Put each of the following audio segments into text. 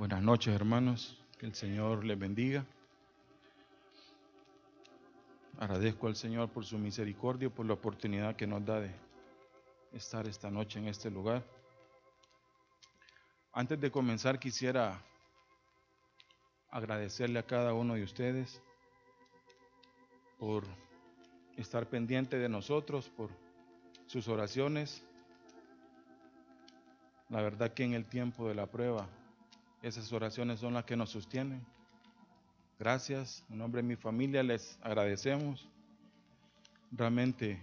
Buenas noches, hermanos. Que el Señor les bendiga. Agradezco al Señor por su misericordia por la oportunidad que nos da de estar esta noche en este lugar. Antes de comenzar quisiera agradecerle a cada uno de ustedes por estar pendiente de nosotros, por sus oraciones. La verdad que en el tiempo de la prueba, esas oraciones son las que nos sostienen. Gracias, en nombre de mi familia les agradecemos. Realmente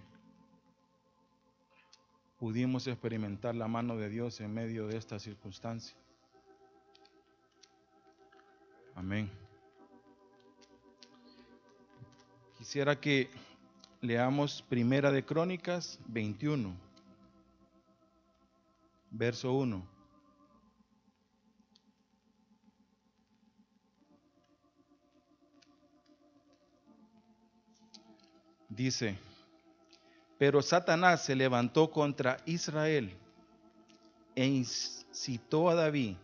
pudimos experimentar la mano de Dios en medio de esta circunstancia. Amén. Quisiera que leamos Primera de Crónicas 21, verso 1. Dice, pero Satanás se levantó contra Israel e incitó a David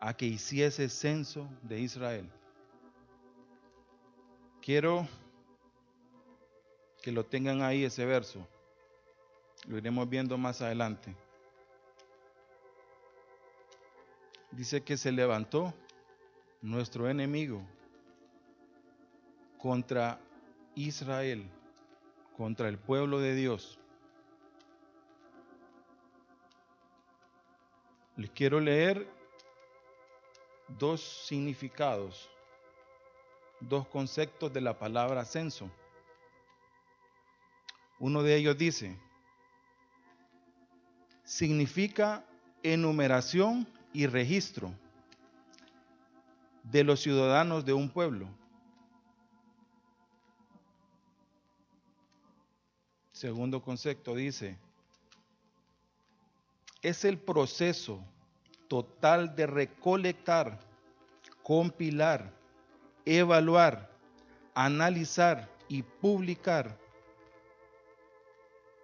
a que hiciese censo de Israel. Quiero que lo tengan ahí ese verso. Lo iremos viendo más adelante. Dice que se levantó nuestro enemigo contra Israel, contra el pueblo de Dios. Les quiero leer dos significados, dos conceptos de la palabra censo. Uno de ellos dice, significa enumeración y registro de los ciudadanos de un pueblo. Segundo concepto dice, es el proceso total de recolectar, compilar, evaluar, analizar y publicar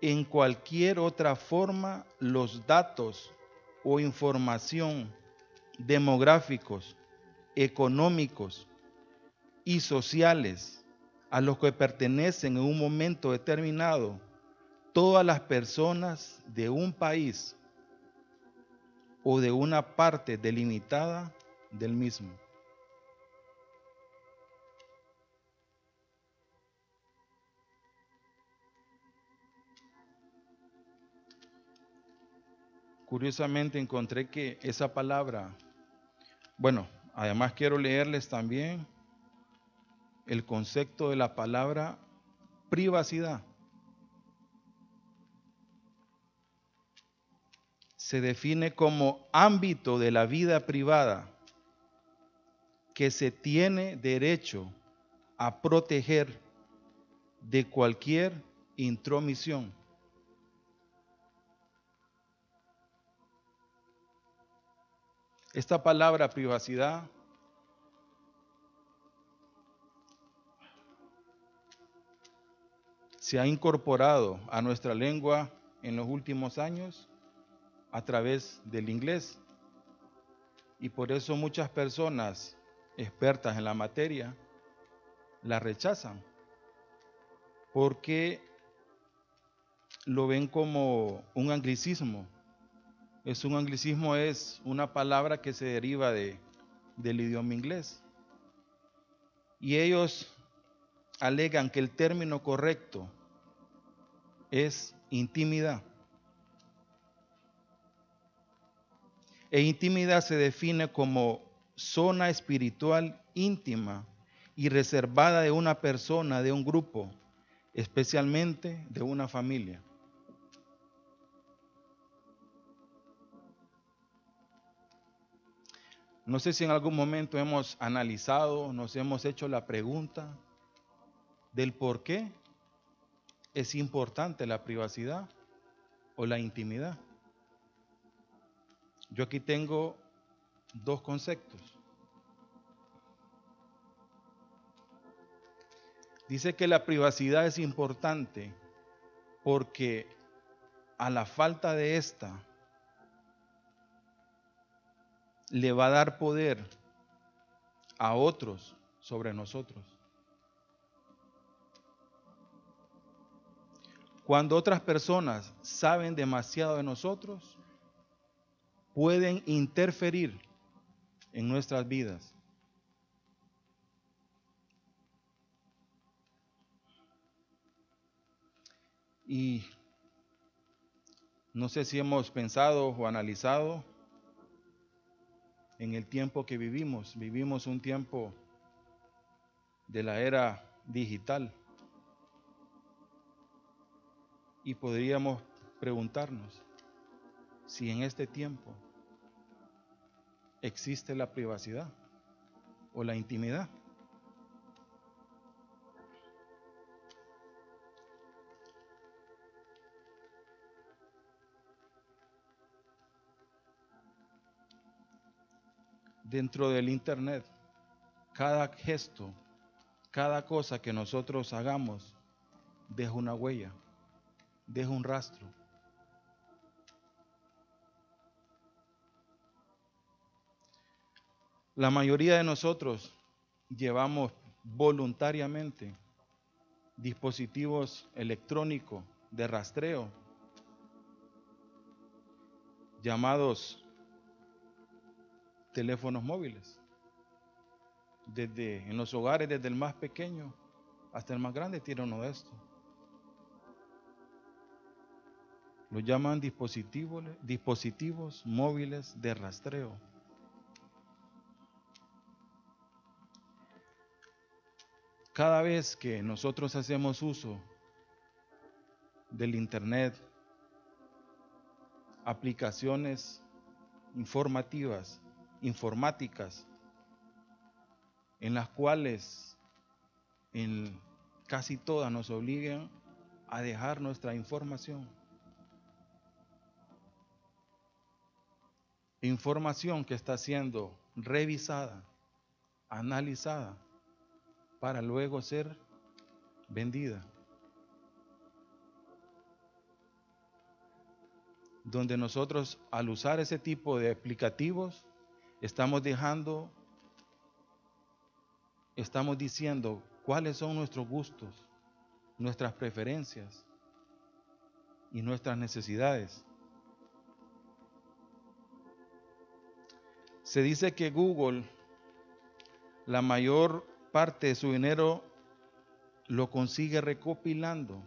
en cualquier otra forma los datos o información demográficos, económicos y sociales a los que pertenecen en un momento determinado todas las personas de un país o de una parte delimitada del mismo. Curiosamente encontré que esa palabra, bueno, además quiero leerles también el concepto de la palabra privacidad. se define como ámbito de la vida privada que se tiene derecho a proteger de cualquier intromisión. Esta palabra privacidad se ha incorporado a nuestra lengua en los últimos años a través del inglés. Y por eso muchas personas expertas en la materia la rechazan, porque lo ven como un anglicismo. Es un anglicismo, es una palabra que se deriva de, del idioma inglés. Y ellos alegan que el término correcto es intimidad. E intimidad se define como zona espiritual íntima y reservada de una persona, de un grupo, especialmente de una familia. No sé si en algún momento hemos analizado, nos hemos hecho la pregunta del por qué es importante la privacidad o la intimidad. Yo aquí tengo dos conceptos. Dice que la privacidad es importante porque a la falta de esta, le va a dar poder a otros sobre nosotros. Cuando otras personas saben demasiado de nosotros, pueden interferir en nuestras vidas. Y no sé si hemos pensado o analizado en el tiempo que vivimos. Vivimos un tiempo de la era digital. Y podríamos preguntarnos si en este tiempo existe la privacidad o la intimidad. Dentro del Internet, cada gesto, cada cosa que nosotros hagamos, deja una huella, deja un rastro. La mayoría de nosotros llevamos voluntariamente dispositivos electrónicos de rastreo llamados teléfonos móviles. Desde en los hogares, desde el más pequeño hasta el más grande, tiene uno de estos. Lo llaman dispositivos, móviles de rastreo. Cada vez que nosotros hacemos uso del Internet, aplicaciones informativas, informáticas, en las cuales en casi todas nos obligan a dejar nuestra información. Información que está siendo revisada, analizada para luego ser vendida. Donde nosotros al usar ese tipo de aplicativos estamos dejando, estamos diciendo cuáles son nuestros gustos, nuestras preferencias y nuestras necesidades. Se dice que Google, la mayor parte de su dinero lo consigue recopilando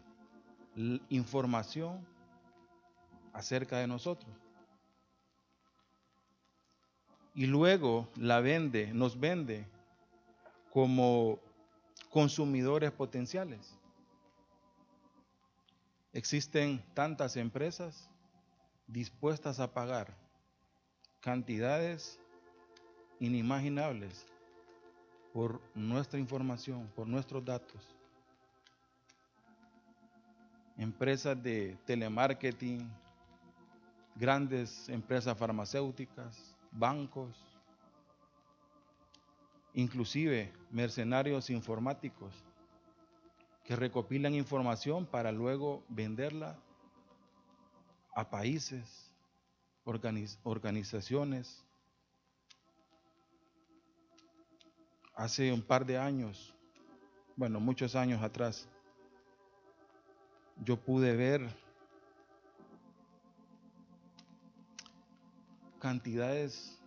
información acerca de nosotros. Y luego la vende, nos vende como consumidores potenciales. Existen tantas empresas dispuestas a pagar cantidades inimaginables por nuestra información, por nuestros datos. Empresas de telemarketing, grandes empresas farmacéuticas, bancos, inclusive mercenarios informáticos que recopilan información para luego venderla a países, organizaciones, hace un par de años, bueno, muchos años atrás, yo pude ver cantidades,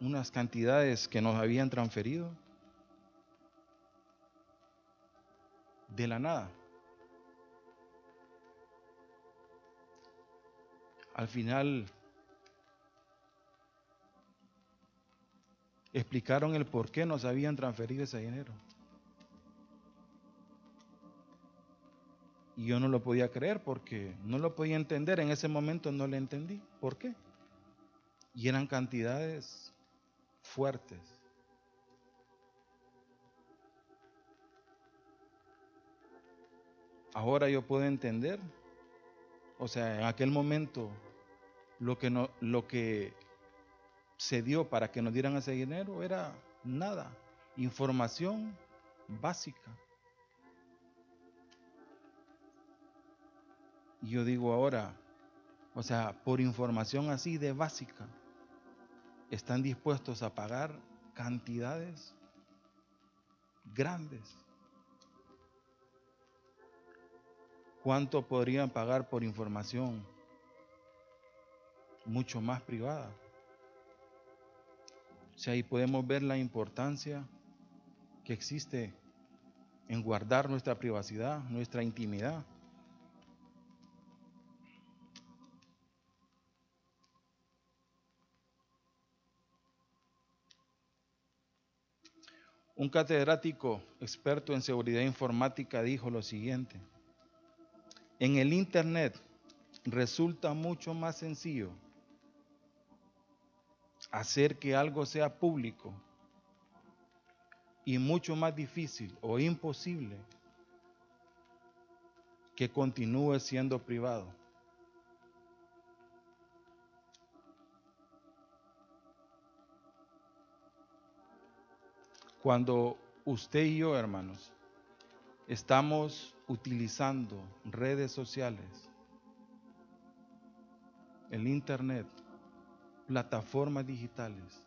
unas cantidades que nos habían transferido de la nada. Al final explicaron el por qué nos habían transferido ese dinero. Y yo no lo podía creer porque no lo podía entender. En ese momento no le entendí. ¿Por qué? Y eran cantidades fuertes. Ahora yo puedo entender. O sea, en aquel momento lo que no, lo que se dio para que nos dieran ese dinero era nada, información básica. Y yo digo ahora, o sea, por información así de básica, están dispuestos a pagar cantidades grandes. ¿Cuánto podrían pagar por información mucho más privada? O sea, ahí podemos ver la importancia que existe en guardar nuestra privacidad, nuestra intimidad. Un catedrático experto en seguridad informática dijo lo siguiente, en el Internet resulta mucho más sencillo hacer que algo sea público y mucho más difícil o imposible que continúe siendo privado. Cuando usted y yo, hermanos, estamos utilizando redes sociales, el Internet, plataformas digitales,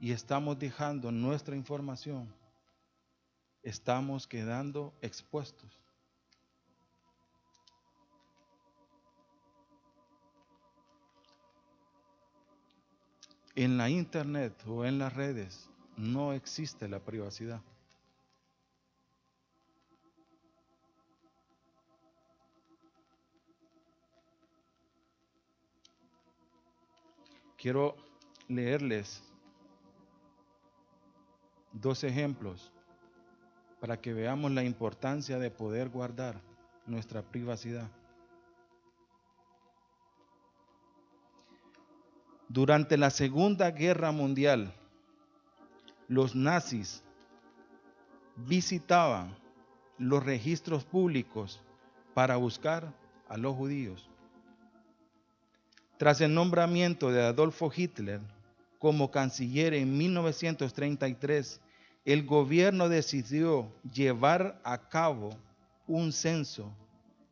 y estamos dejando nuestra información, estamos quedando expuestos. En la internet o en las redes no existe la privacidad. Quiero leerles dos ejemplos para que veamos la importancia de poder guardar nuestra privacidad. Durante la Segunda Guerra Mundial, los nazis visitaban los registros públicos para buscar a los judíos. Tras el nombramiento de Adolfo Hitler como canciller en 1933, el gobierno decidió llevar a cabo un censo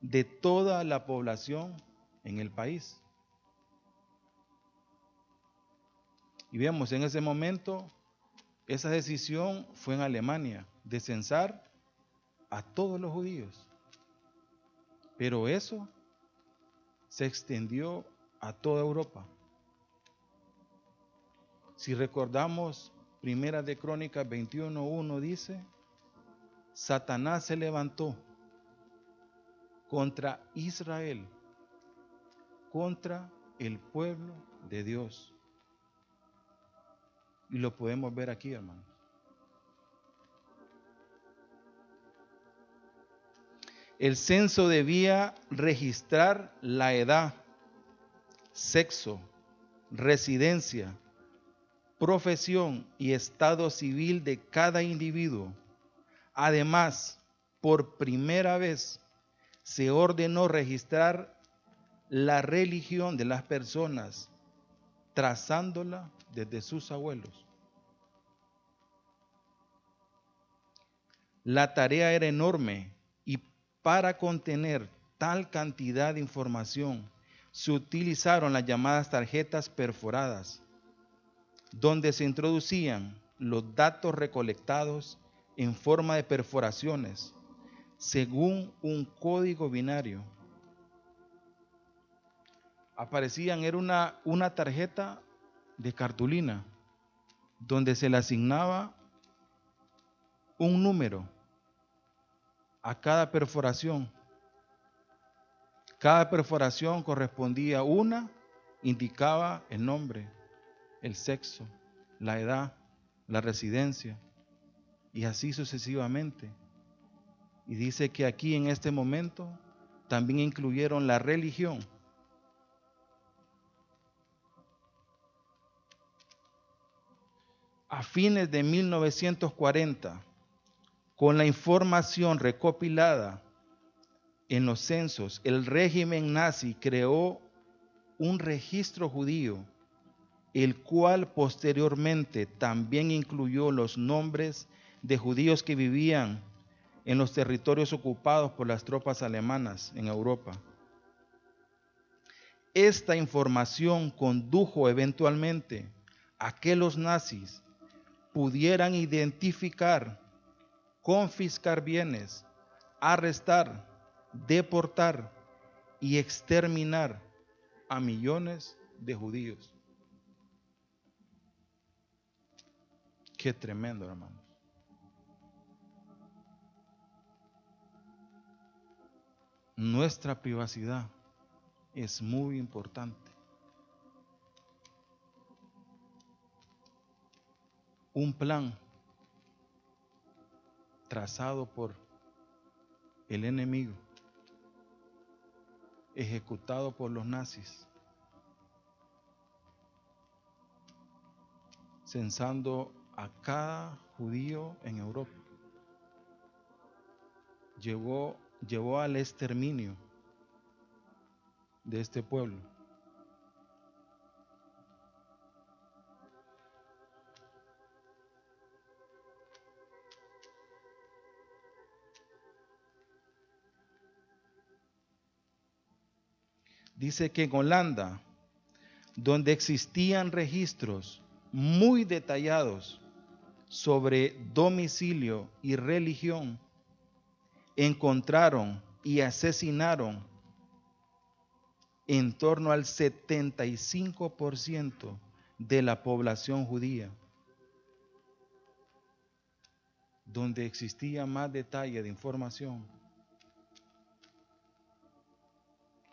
de toda la población en el país. Y vemos, en ese momento, esa decisión fue en Alemania, de censar a todos los judíos. Pero eso se extendió a toda Europa. Si recordamos, Primera de Crónicas 21.1 dice, Satanás se levantó contra Israel, contra el pueblo de Dios. Y lo podemos ver aquí, hermanos. El censo debía registrar la edad, sexo, residencia, profesión y estado civil de cada individuo. Además, por primera vez se ordenó registrar la religión de las personas, trazándola desde sus abuelos. La tarea era enorme y para contener tal cantidad de información se utilizaron las llamadas tarjetas perforadas, donde se introducían los datos recolectados en forma de perforaciones según un código binario. Aparecían, era una, una tarjeta de cartulina donde se le asignaba un número a cada perforación cada perforación correspondía a una, indicaba el nombre, el sexo, la edad, la residencia, y así sucesivamente. Y dice que aquí en este momento también incluyeron la religión. A fines de 1940, con la información recopilada en los censos, el régimen nazi creó un registro judío, el cual posteriormente también incluyó los nombres de judíos que vivían en los territorios ocupados por las tropas alemanas en Europa. esta información condujo eventualmente a que los nazis pudieran identificar, confiscar bienes, arrestar, deportar y exterminar a millones de judíos. Qué tremendo, hermanos. Nuestra privacidad es muy importante. Un plan trazado por el enemigo, ejecutado por los nazis, censando a cada judío en Europa. Llevó, llevó al exterminio de este pueblo. Dice que en Holanda, donde existían registros muy detallados sobre domicilio y religión, encontraron y asesinaron en torno al 75% de la población judía, donde existía más detalle de información.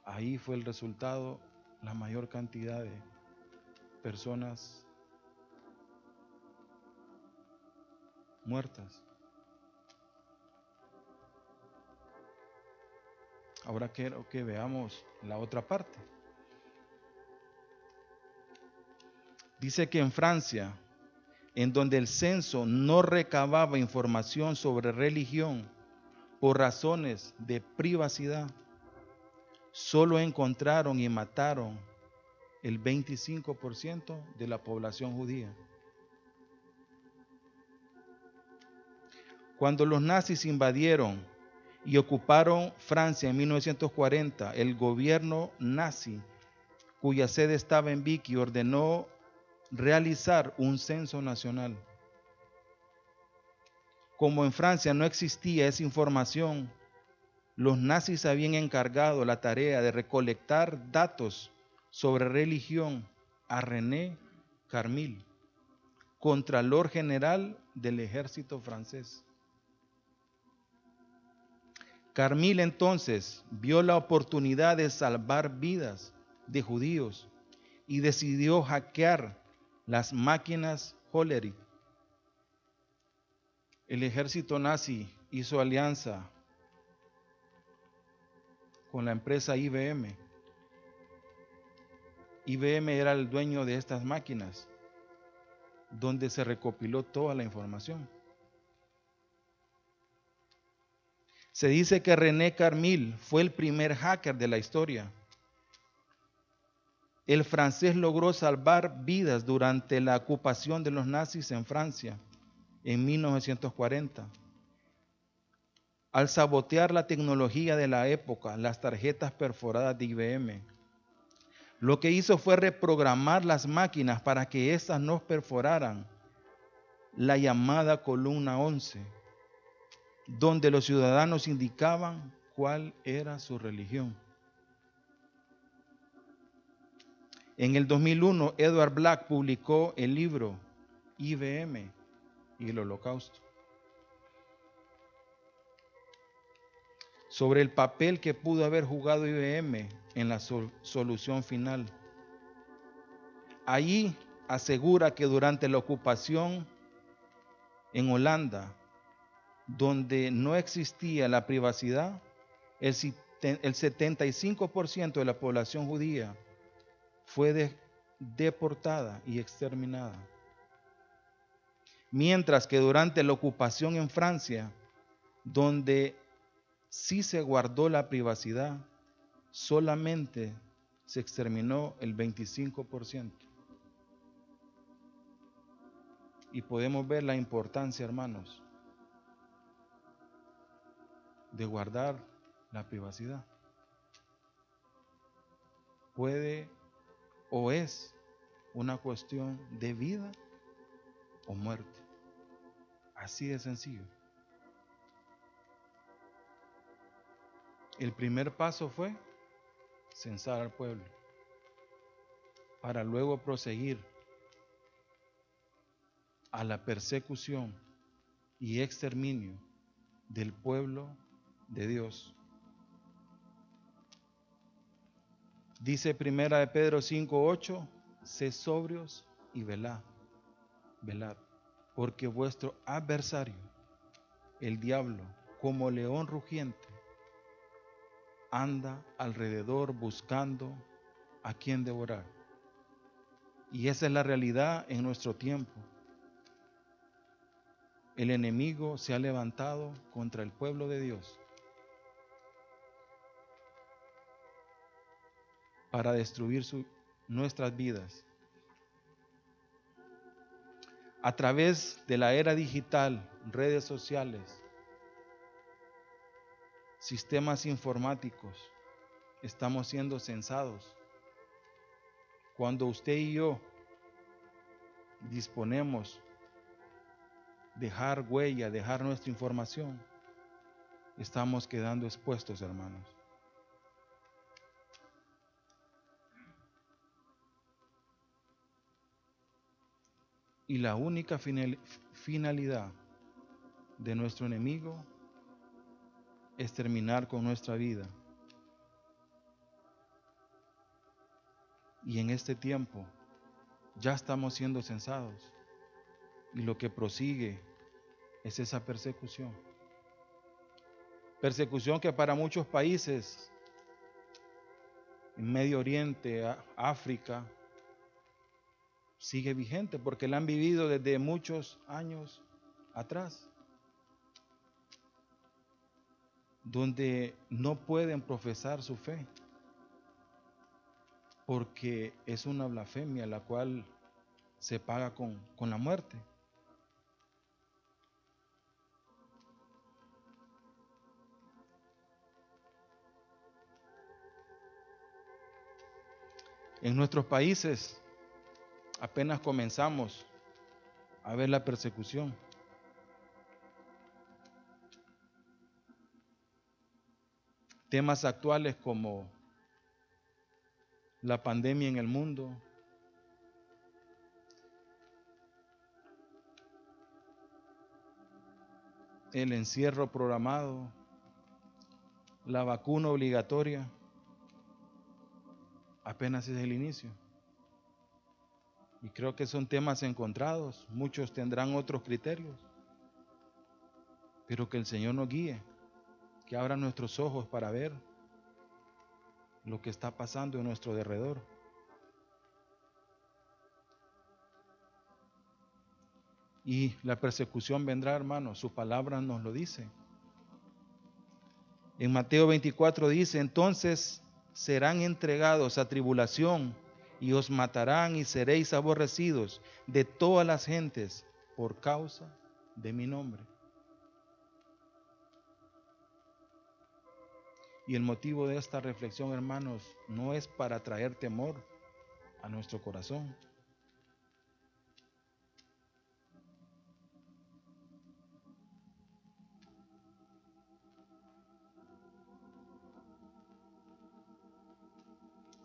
Ahí fue el resultado, la mayor cantidad de personas muertas. Ahora quiero que veamos la otra parte. Dice que en Francia, en donde el censo no recababa información sobre religión por razones de privacidad, solo encontraron y mataron el 25% de la población judía. Cuando los nazis invadieron y ocuparon Francia en 1940, el gobierno nazi, cuya sede estaba en Vicky, ordenó realizar un censo nacional. Como en Francia no existía esa información, los nazis habían encargado la tarea de recolectar datos sobre religión a René Carmil, Contralor General del Ejército francés. Carmil entonces vio la oportunidad de salvar vidas de judíos y decidió hackear las máquinas Hollerith. El ejército nazi hizo alianza con la empresa IBM. IBM era el dueño de estas máquinas, donde se recopiló toda la información. Se dice que René Carmil fue el primer hacker de la historia. El francés logró salvar vidas durante la ocupación de los nazis en Francia en 1940. Al sabotear la tecnología de la época, las tarjetas perforadas de IBM, lo que hizo fue reprogramar las máquinas para que éstas no perforaran la llamada columna 11 donde los ciudadanos indicaban cuál era su religión. En el 2001, Edward Black publicó el libro IBM y el Holocausto sobre el papel que pudo haber jugado IBM en la solución final. Allí asegura que durante la ocupación en Holanda, donde no existía la privacidad, el, 75% de la población judía fue deportada y exterminada. Mientras que durante la ocupación en Francia, donde sí se guardó la privacidad, solamente se exterminó el 25%. Y podemos ver la importancia, hermanos, de guardar la privacidad. puede o es una cuestión de vida o muerte. Así de sencillo. El primer paso fue censar al pueblo, para luego proseguir a la persecución y exterminio del pueblo de Dios. Dice primera de Pedro 5:8, sé sobrios y velad, velad, porque vuestro adversario, el diablo, como león rugiente, anda alrededor buscando a quien devorar. Y esa es la realidad en nuestro tiempo. El enemigo se ha levantado contra el pueblo de Dios para destruir nuestras vidas. A través de la era digital, redes sociales, sistemas informáticos, estamos siendo censados. Cuando usted y yo disponemos dejar huella, dejar nuestra información, estamos quedando expuestos, hermanos. Y la única finalidad de nuestro enemigo es terminar con nuestra vida. Y en este tiempo ya estamos siendo censados. Y lo que prosigue es esa persecución. Persecución que para muchos países, en Medio Oriente, África, sigue vigente porque la han vivido desde muchos años atrás. Donde no pueden profesar su fe porque es una blasfemia la cual se paga con, con la muerte. En nuestros países apenas comenzamos a ver la persecución. Temas actuales como la pandemia en el mundo, el encierro programado, la vacuna obligatoria apenas es el inicio. Y creo que son temas encontrados, muchos tendrán otros criterios, pero que el Señor nos guíe, que abra nuestros ojos para ver lo que está pasando en nuestro derredor. Y la persecución vendrá, hermano, su palabra nos lo dice. En Mateo 24 dice, entonces serán entregados a tribulación y os matarán y seréis aborrecidos de todas las gentes por causa de mi nombre. Y el motivo de esta reflexión, hermanos, no es para traer temor a nuestro corazón.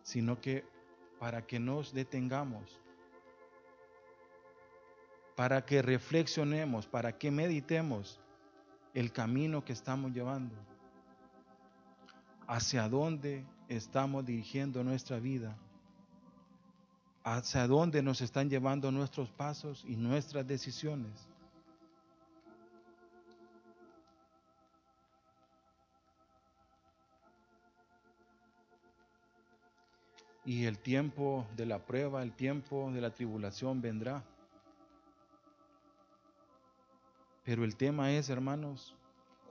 sino que para que nos detengamos, para que reflexionemos, para que meditemos el camino que estamos llevando, hacia dónde estamos dirigiendo nuestra vida, hacia dónde nos están llevando nuestros pasos y nuestras decisiones. Y el tiempo de la prueba, el tiempo de la tribulación vendrá. Pero el tema es, hermanos,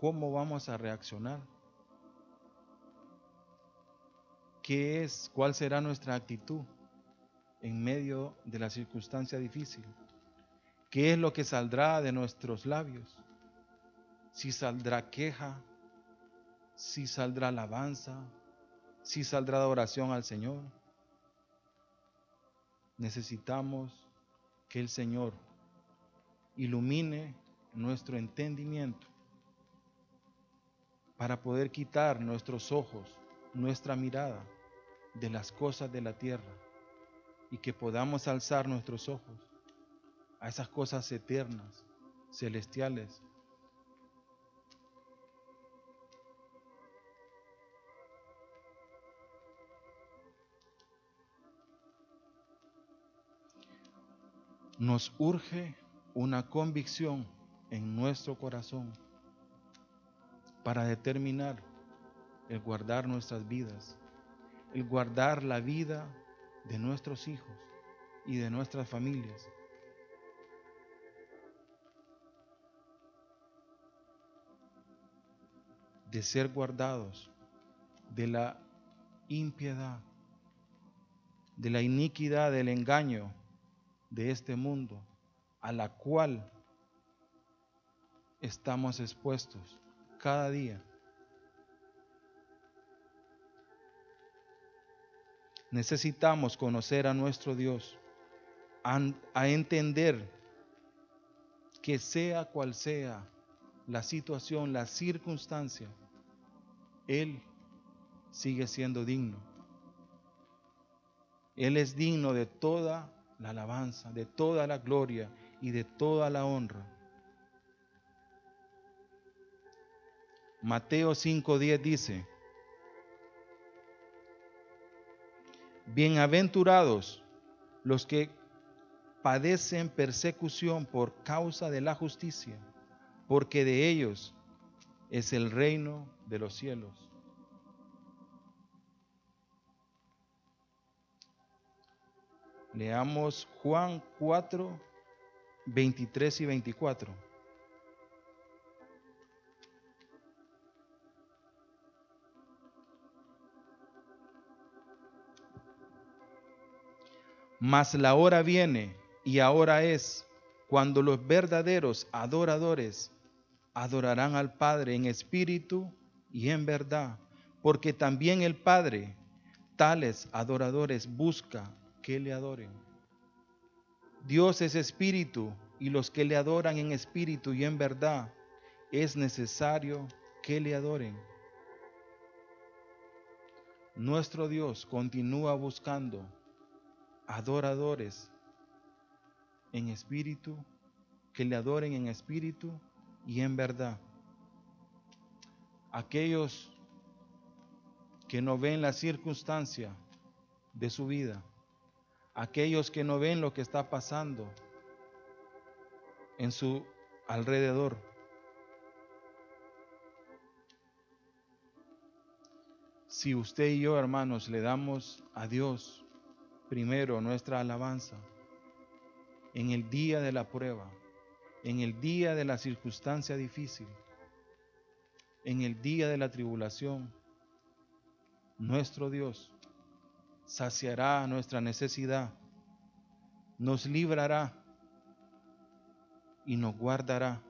¿cómo vamos a reaccionar? ¿Qué es, cuál será nuestra actitud en medio de la circunstancia difícil? ¿Qué es lo que saldrá de nuestros labios? Si saldrá queja, si saldrá alabanza, si saldrá oración al Señor necesitamos que el Señor ilumine nuestro entendimiento para poder quitar nuestros ojos, nuestra mirada de las cosas de la tierra y que podamos alzar nuestros ojos a esas cosas eternas, celestiales. Nos urge una convicción en nuestro corazón para determinar el guardar nuestras vidas, el guardar la vida de nuestros hijos y de nuestras familias. de ser guardados de la impiedad, de la iniquidad, del engaño de este mundo, a la cual estamos expuestos cada día. Necesitamos conocer a nuestro Dios, a, entender que sea cual sea la situación, la circunstancia, Él sigue siendo digno. Él es digno de toda la alabanza, de toda la gloria y de toda la honra. Mateo 5:10 dice, Bienaventurados los que padecen persecución por causa de la justicia, porque de ellos es el reino de los cielos. Leamos Juan 4, 23 y 24. Mas la hora viene y ahora es cuando los verdaderos adoradores adorarán al Padre en espíritu y en verdad, porque también el Padre tales adoradores busca que le adoren. Dios es espíritu y los que le adoran en espíritu y en verdad es necesario que le adoren. Nuestro Dios continúa buscando adoradores en espíritu, que le adoren en espíritu y en verdad. Aquellos que no ven la circunstancia de su vida, aquellos que no ven lo que está pasando en su alrededor. Si usted y yo, hermanos, le damos a Dios primero nuestra alabanza en el día de la prueba, en el día de la circunstancia difícil, en el día de la tribulación, nuestro Dios saciará nuestra necesidad, nos librará y nos guardará.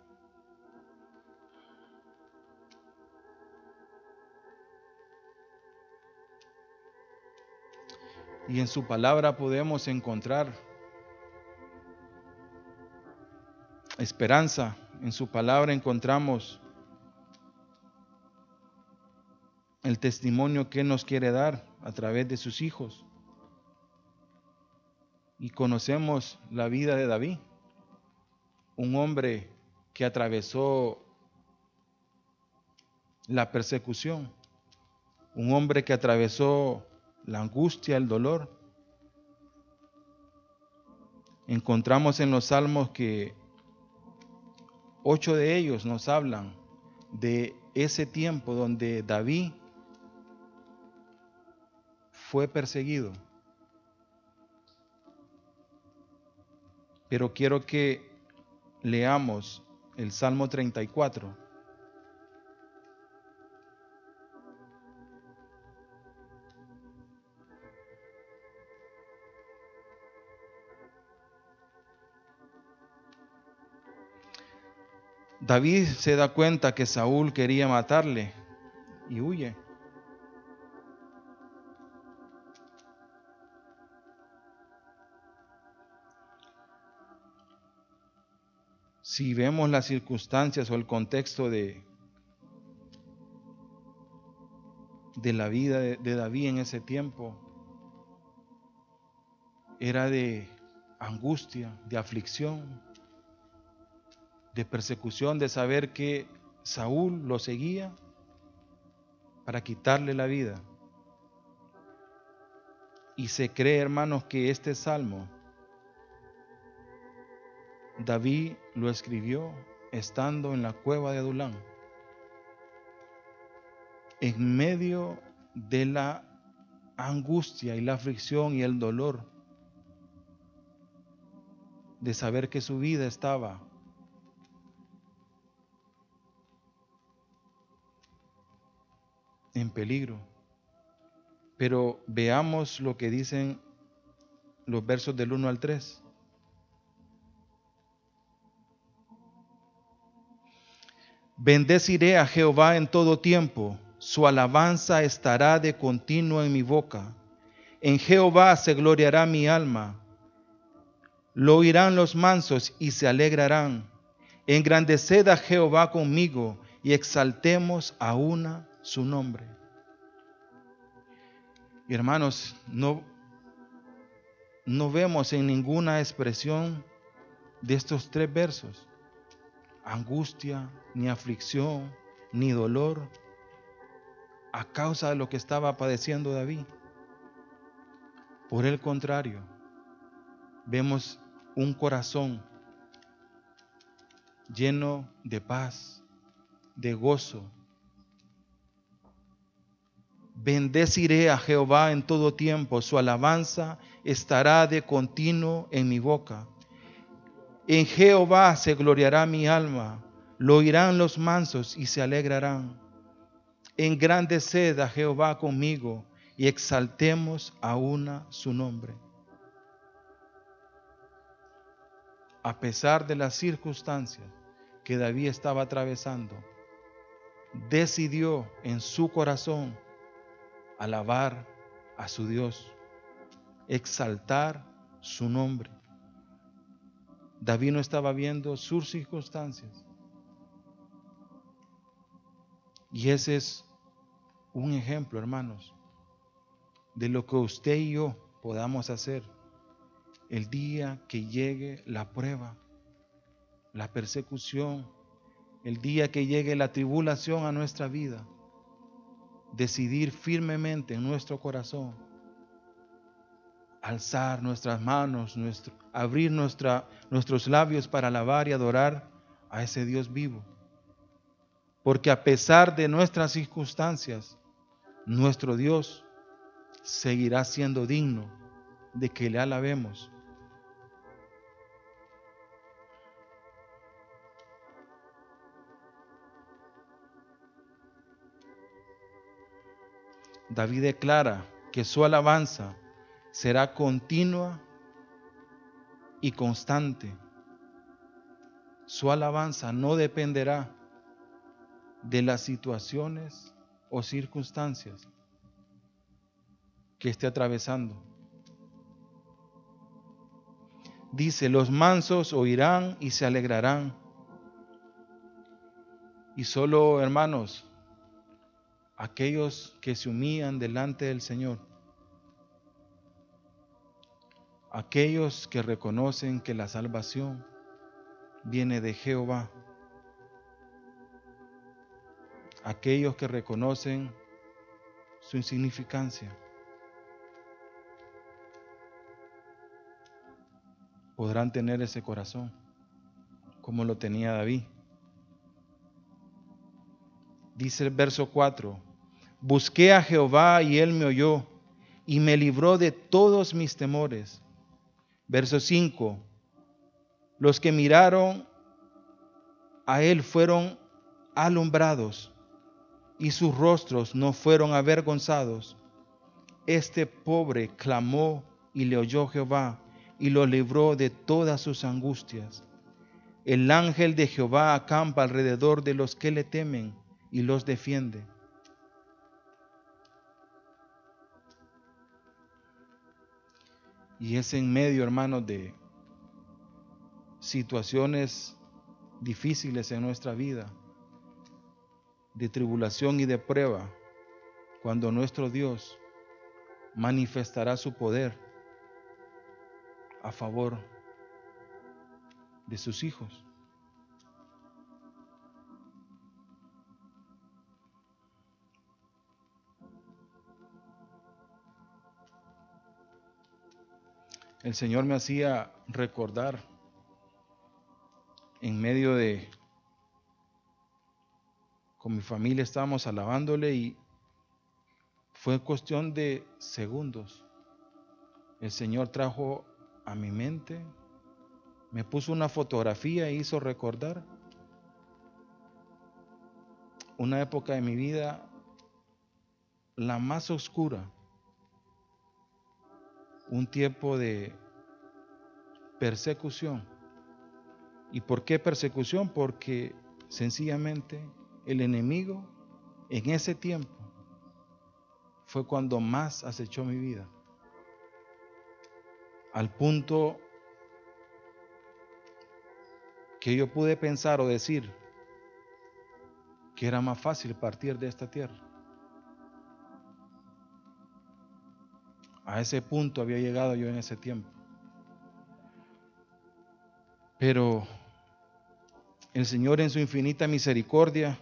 Y en su palabra podemos encontrar esperanza. En su palabra encontramos el testimonio que nos quiere dar a través de sus hijos. Y conocemos la vida de David, un hombre que atravesó la persecución, un hombre que atravesó la angustia, el dolor. Encontramos en los salmos que ocho de ellos nos hablan de ese tiempo donde David fue perseguido. Pero quiero que leamos el Salmo 34. David se da cuenta que Saúl quería matarle y huye. Si vemos las circunstancias o el contexto de, de la vida de, de David en ese tiempo, era de angustia, de aflicción, de persecución, de saber que Saúl lo seguía para quitarle la vida. Y se cree, hermanos, que este salmo David lo escribió estando en la cueva de Adulán, en medio de la angustia y la aflicción y el dolor de saber que su vida estaba peligro. Pero veamos lo que dicen los versos del 1 al 3. Bendeciré a Jehová en todo tiempo, su alabanza estará de continuo en mi boca. En Jehová se gloriará mi alma. Lo oirán los mansos y se alegrarán. Engrandeced a Jehová conmigo y exaltemos a una su nombre. Hermanos, no, no vemos en ninguna expresión de estos tres versos angustia, ni aflicción, ni dolor a causa de lo que estaba padeciendo David. Por el contrario, vemos un corazón lleno de paz, de gozo. Bendeciré a Jehová en todo tiempo, su alabanza estará de continuo en mi boca. En Jehová se gloriará mi alma, lo oirán los mansos y se alegrarán. Engrandeced a Jehová conmigo y exaltemos a una su nombre. A pesar de las circunstancias que David estaba atravesando, decidió en su corazón alabar a su Dios, exaltar su nombre. David no estaba viendo sus circunstancias. Y ese es un ejemplo, hermanos, de lo que usted y yo podamos hacer el día que llegue la prueba, la persecución, el día que llegue la tribulación a nuestra vida. Decidir firmemente en nuestro corazón alzar nuestras manos, nuestro, abrir nuestra, nuestros labios para alabar y adorar a ese Dios vivo. Porque a pesar de nuestras circunstancias, nuestro Dios seguirá siendo digno de que le alabemos. David declara que su alabanza será continua y constante. Su alabanza no dependerá de las situaciones o circunstancias que esté atravesando. Dice, los mansos oirán y se alegrarán. Y solo, hermanos, aquellos que se humillan delante del Señor. Aquellos que reconocen que la salvación viene de Jehová, aquellos que reconocen su insignificancia, podrán tener ese corazón como lo tenía David. Dice el verso 4, busqué a Jehová y él me oyó y me libró de todos mis temores. Verso 5. Los que miraron a él fueron alumbrados y sus rostros no fueron avergonzados. Este pobre clamó y le oyó Jehová y lo libró de todas sus angustias. El ángel de Jehová acampa alrededor de los que le temen y los defiende. Y es en medio, hermanos, de situaciones difíciles en nuestra vida, de tribulación y de prueba, cuando nuestro Dios manifestará su poder a favor de sus hijos. El Señor me hacía recordar en medio de, con mi familia estábamos alabándole y fue cuestión de segundos. El Señor trajo a mi mente, me puso una fotografía e hizo recordar una época de mi vida, la más oscura, un tiempo de persecución. ¿Y por qué persecución? Porque sencillamente el enemigo en ese tiempo fue cuando más acechó mi vida. Al punto que yo pude pensar o decir que era más fácil partir de esta tierra. A ese punto había llegado yo en ese tiempo. Pero el Señor en su infinita misericordia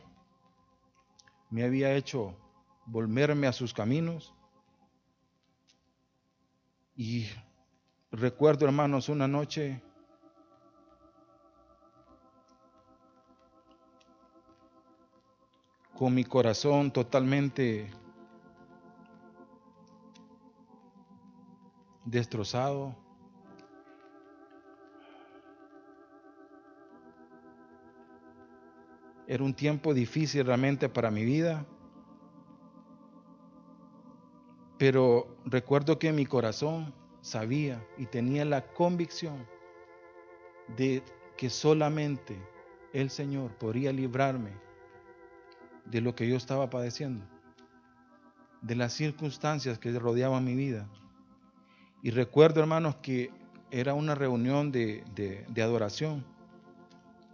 me había hecho volverme a sus caminos. Y recuerdo, hermanos, una noche con mi corazón totalmente destrozado. Era un tiempo difícil realmente para mi vida. Pero recuerdo que mi corazón sabía y tenía la convicción de que solamente el Señor podría librarme de lo que yo estaba padeciendo, de las circunstancias que rodeaban mi vida. Y recuerdo, hermanos, que era una reunión de, de, adoración.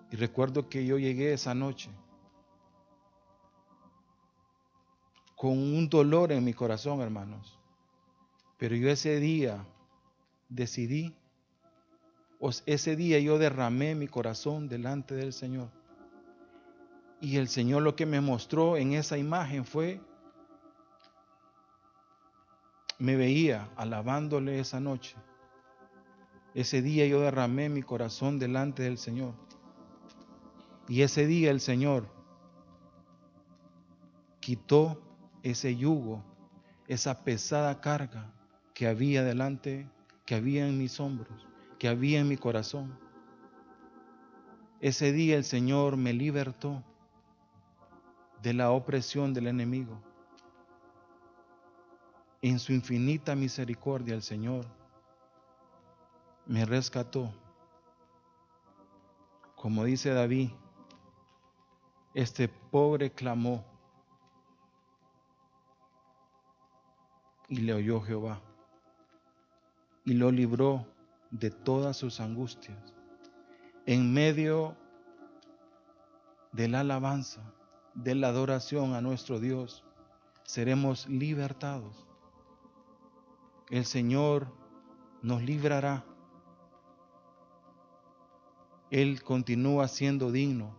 Y recuerdo que yo llegué esa noche con un dolor en mi corazón, hermanos. Pero yo ese día decidí, ese día yo derramé mi corazón delante del Señor. Y el Señor lo que me mostró en esa imagen fue me veía alabándole esa noche. Ese día yo derramé mi corazón delante del Señor. Y ese día el Señor quitó ese yugo, esa pesada carga que había delante, que había en mis hombros, que había en mi corazón. Ese día el Señor me libertó de la opresión del enemigo. En su infinita misericordia el Señor me rescató. Como dice David, este pobre clamó y le oyó Jehová y lo libró de todas sus angustias. En medio de la alabanza, de la adoración a nuestro Dios, seremos libertados el Señor nos librará. Él continúa siendo digno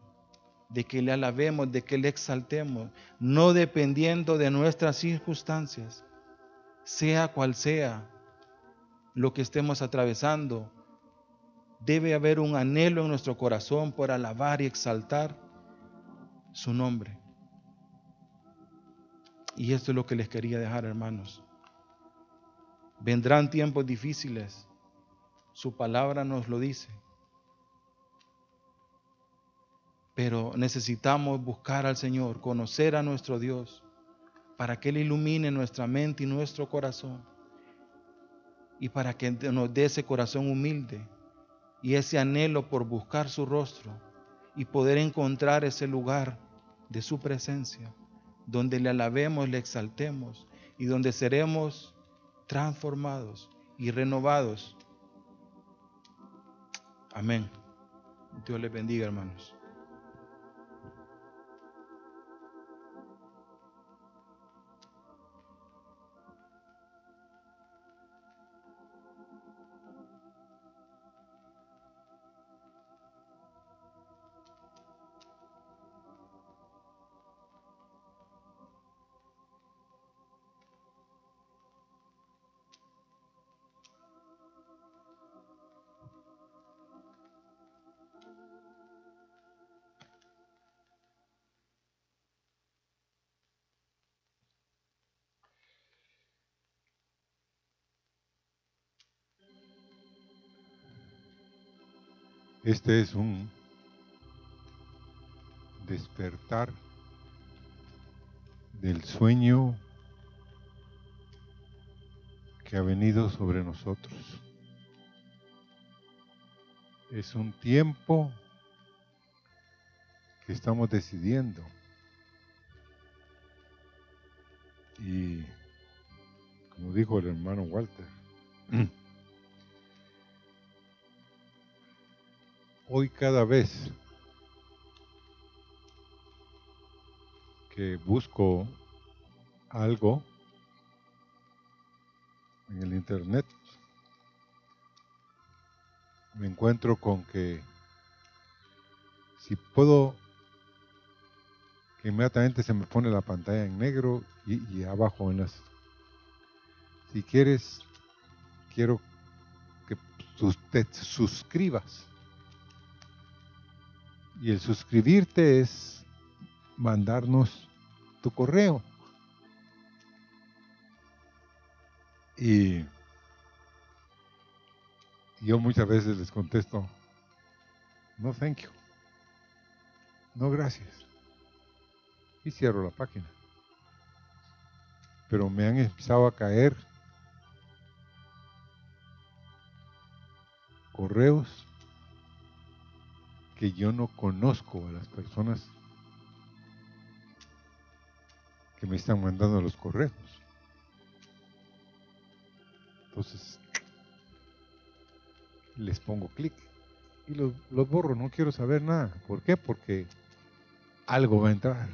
de que le alabemos, de que le exaltemos, no dependiendo de nuestras circunstancias, sea cual sea lo que estemos atravesando. Debe haber un anhelo en nuestro corazón por alabar y exaltar su nombre. Y esto es lo que les quería dejar, hermanos. Vendrán tiempos difíciles. Su palabra nos lo dice. Pero necesitamos buscar al Señor, conocer a nuestro Dios, para que Él ilumine nuestra mente y nuestro corazón. Y para que nos dé ese corazón humilde y ese anhelo por buscar su rostro y poder encontrar ese lugar de su presencia, donde le alabemos, le exaltemos y donde seremos transformados y renovados. Amén. Dios les bendiga, hermanos. Este es un despertar del sueño que ha venido sobre nosotros. Es un tiempo que estamos decidiendo. Y como dijo el hermano Walter, hoy cada vez que busco algo en el internet, me encuentro con que si puedo, que inmediatamente se me pone la pantalla en negro y, abajo en las... Si quieres, quiero que te suscribas y el suscribirte es mandarnos tu correo. Y yo muchas veces les contesto, no thank you, no gracias. Y cierro la página. Pero me han empezado a caer correos que yo no conozco a las personas que me están mandando los correos. Entonces, les pongo clic y los, los, borro, no quiero saber nada. ¿Por qué? Porque algo va a entrar.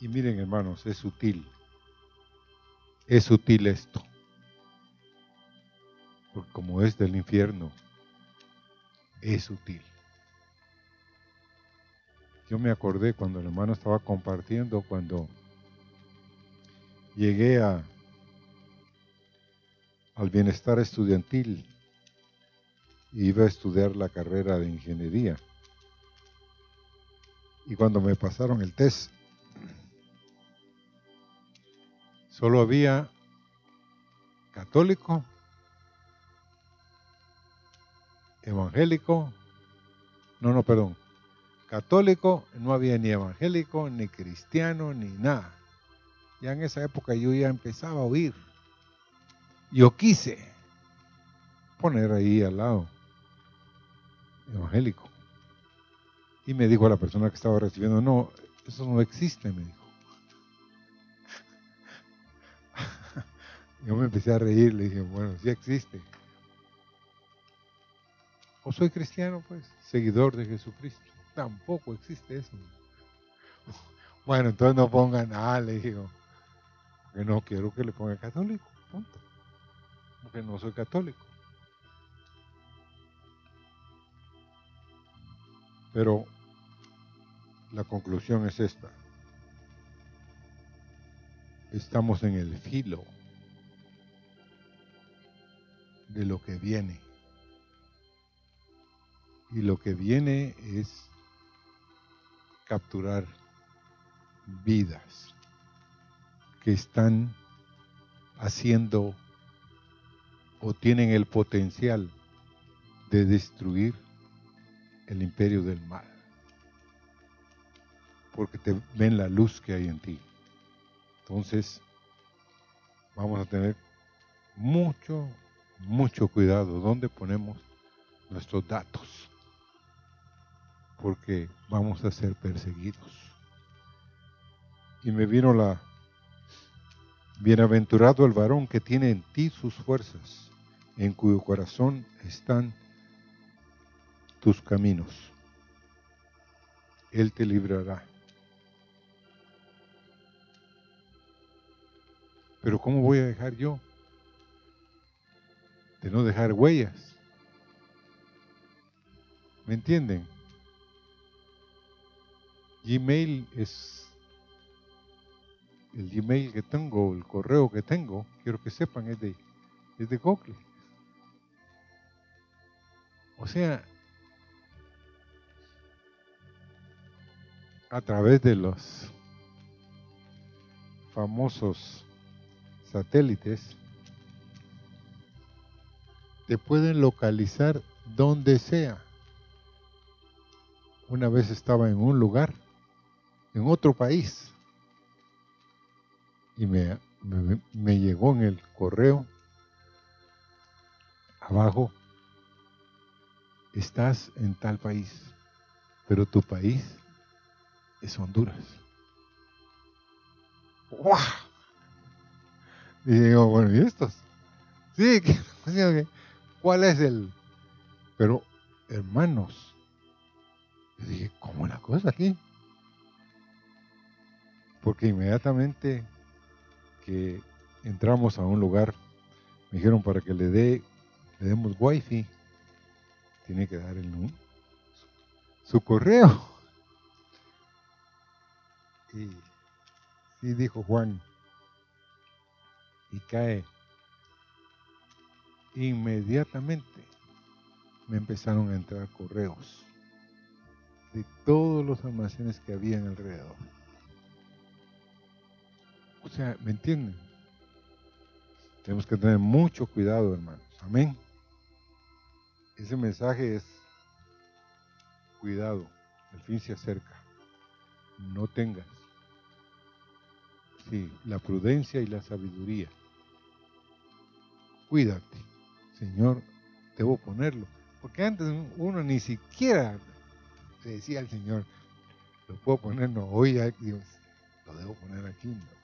Y miren hermanos, es sutil. Es sutil esto. Porque como es del infierno, es útil. Yo me acordé cuando el hermano estaba compartiendo, cuando llegué a, al bienestar estudiantil iba a estudiar la carrera de ingeniería. Y cuando me pasaron el test, solo había católico evangélico, no, no, perdón, católico, no había ni evangélico, ni cristiano, ni nada. Ya en esa época yo ya empezaba a oír. Yo quise poner ahí al lado evangélico. Y me dijo la persona que estaba recibiendo, no, eso no existe, me dijo. Yo me empecé a reír, le dije, bueno, sí existe. ¿O soy cristiano, pues? Seguidor de Jesucristo. Tampoco existe eso. Bueno, entonces no pongan nada, le digo. Porque no quiero que le ponga católico, punto. Porque no soy católico. Pero la conclusión es esta. Estamos en el filo de lo que viene. Y lo que viene es capturar vidas que están haciendo o tienen el potencial de destruir el imperio del mal. Porque te ven la luz que hay en ti. Entonces, vamos a tener mucho, mucho cuidado donde ponemos nuestros datos porque vamos a ser perseguidos. Y me vino la, bienaventurado el varón que tiene en ti sus fuerzas, en cuyo corazón están tus caminos. Él te librará. Pero ¿cómo voy a dejar yo de no dejar huellas? ¿Me entienden? Gmail es el Gmail que tengo, el correo que tengo, quiero que sepan, es de, es de Google. O sea, a través de los famosos satélites, te pueden localizar donde sea. Una vez estaba en un lugar, en otro país, y me, me, llegó en el correo abajo, estás en tal país, pero tu país es Honduras. ¡Wow! Y digo, bueno, ¿y estos? Sí, ¿cuál es el? Pero, hermanos, yo dije, ¿cómo la cosa aquí? Porque inmediatamente que entramos a un lugar, me dijeron para que le dé, le demos wifi, tiene que dar el su correo. Y dijo Juan, y cae. Inmediatamente me empezaron a entrar correos de todos los almacenes que había en alrededor. O sea, ¿me entienden? Tenemos que tener mucho cuidado, hermanos. Amén. Ese mensaje es cuidado, el fin se acerca. No tengas. Sí, la prudencia y la sabiduría. Cuídate. Señor, debo ponerlo. Porque antes uno ni siquiera le decía al Señor, lo puedo poner, no, hoy Dios, lo debo poner aquí. No,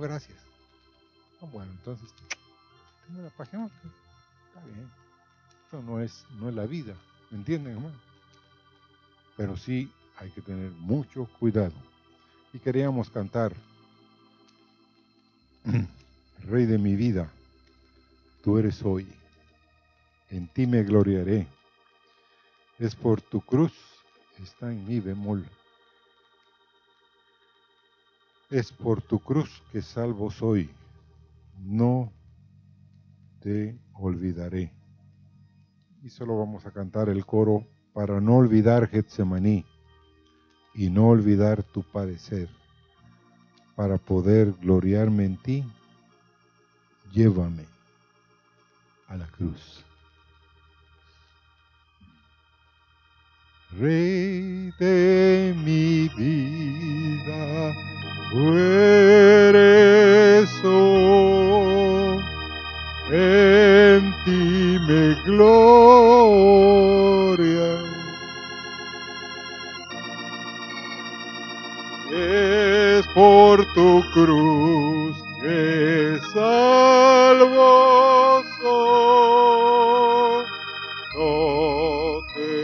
gracias. Ah, bueno, entonces, tengo la página. Está bien. Esto no es, no es la vida. ¿Me entienden, hermano? Pero sí hay que tener mucho cuidado. Y queríamos cantar, Rey de mi vida, tú eres hoy, en ti me gloriaré. Es por tu cruz, está en mi bemol. Es por tu cruz que salvo soy, no te olvidaré. Y solo vamos a cantar el coro para no olvidar Getsemaní y no olvidar tu padecer, para poder gloriarme en ti, llévame a la cruz. Rey de mi vida, en ti me gloria. Es por tu cruz que salvo no te.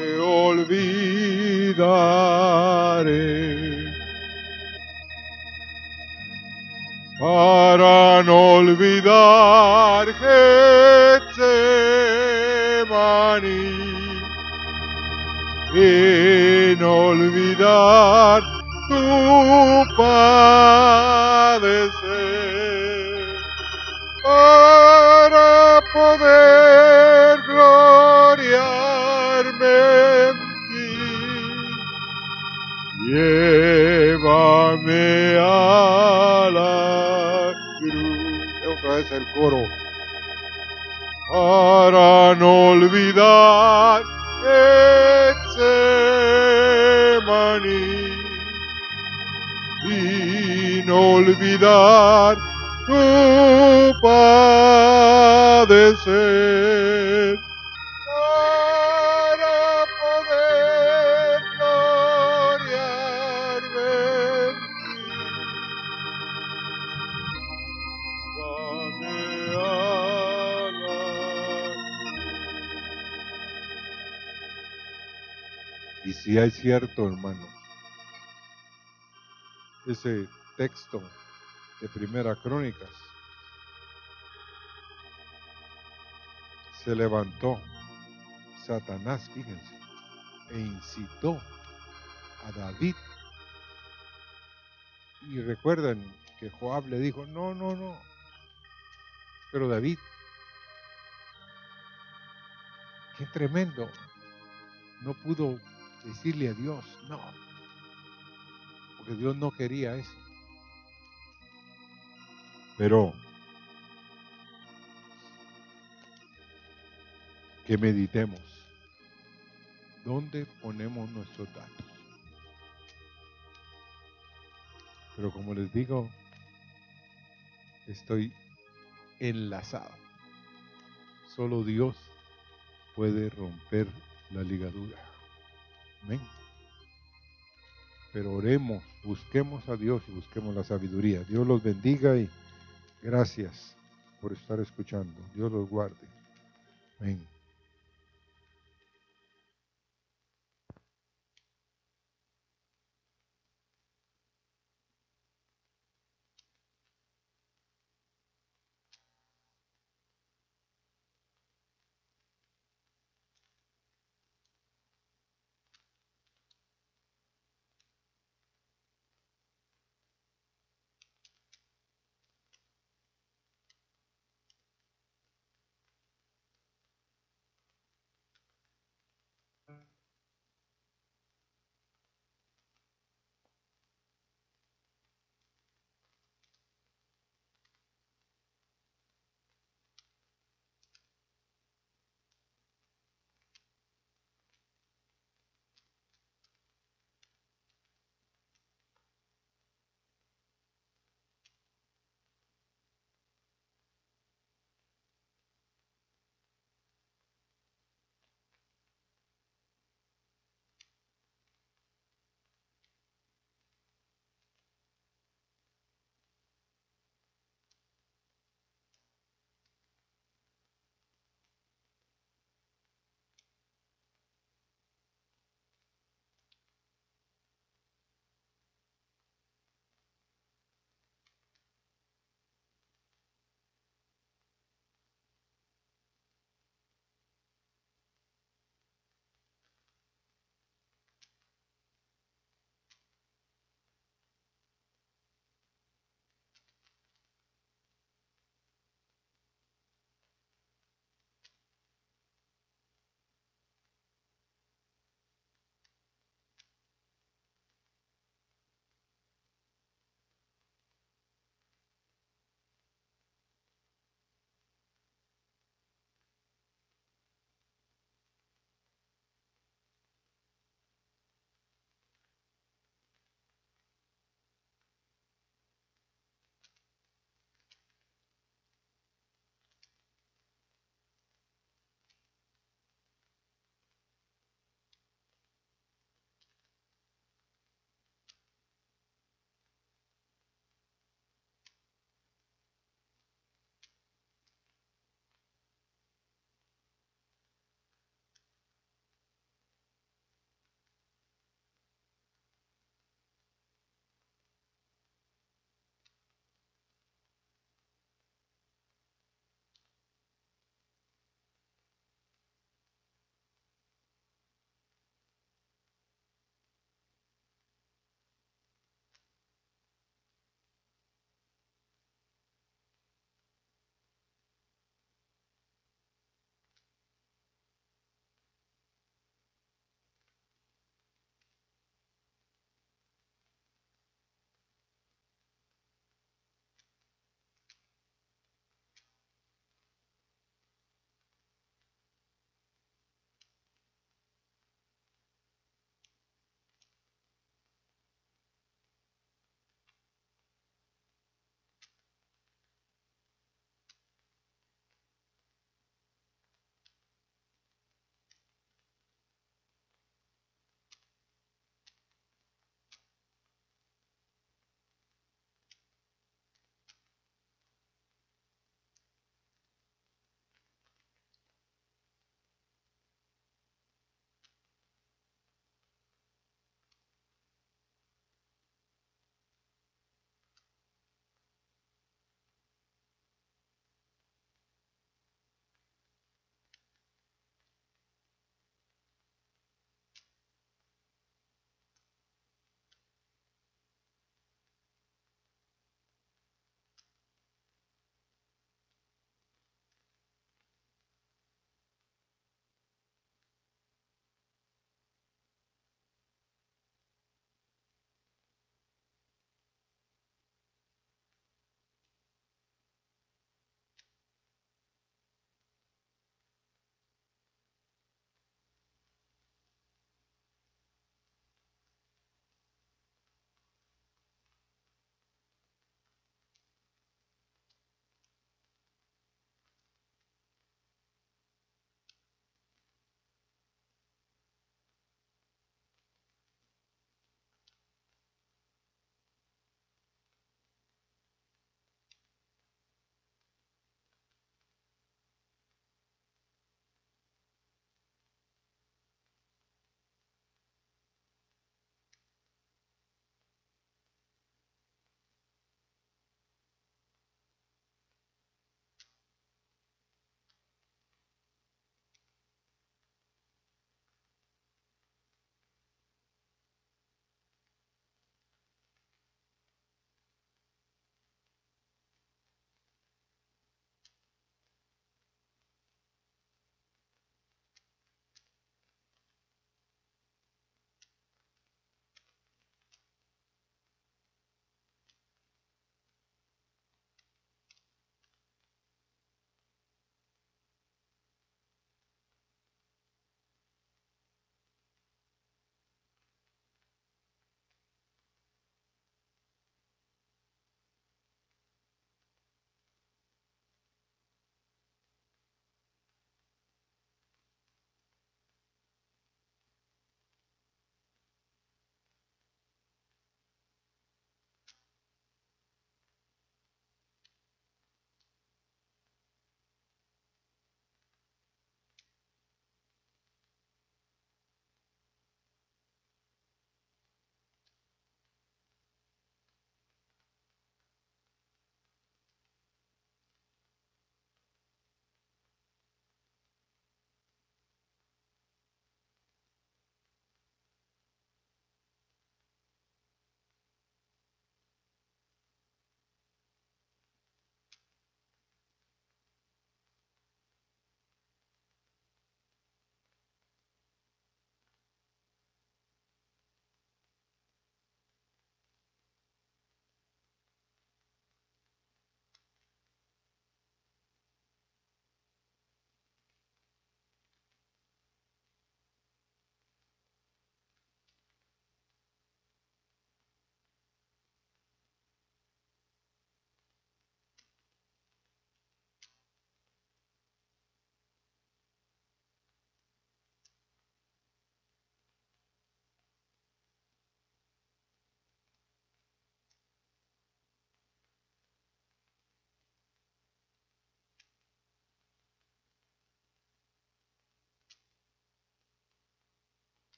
Para no olvidar Getsemaní y no olvidar tu padecer para poder gloriarme en ti. Llévame a es el coro. Para no olvidar Getsemaní y no olvidar tu padecer Si hay cierto, hermanos, ese texto de Primera Crónicas se levantó Satanás, fíjense, e incitó a David. Y recuerden que Joab le dijo, no, no, no. Pero David, qué tremendo, no pudo decirle a Dios, no, porque Dios no quería eso. Pero que meditemos dónde ponemos nuestros datos. Pero como les digo, estoy enlazado. Solo Dios puede romper la ligadura. Amén. Pero oremos, busquemos a Dios y busquemos la sabiduría. Dios los bendiga y gracias por estar escuchando. Dios los guarde. Amén.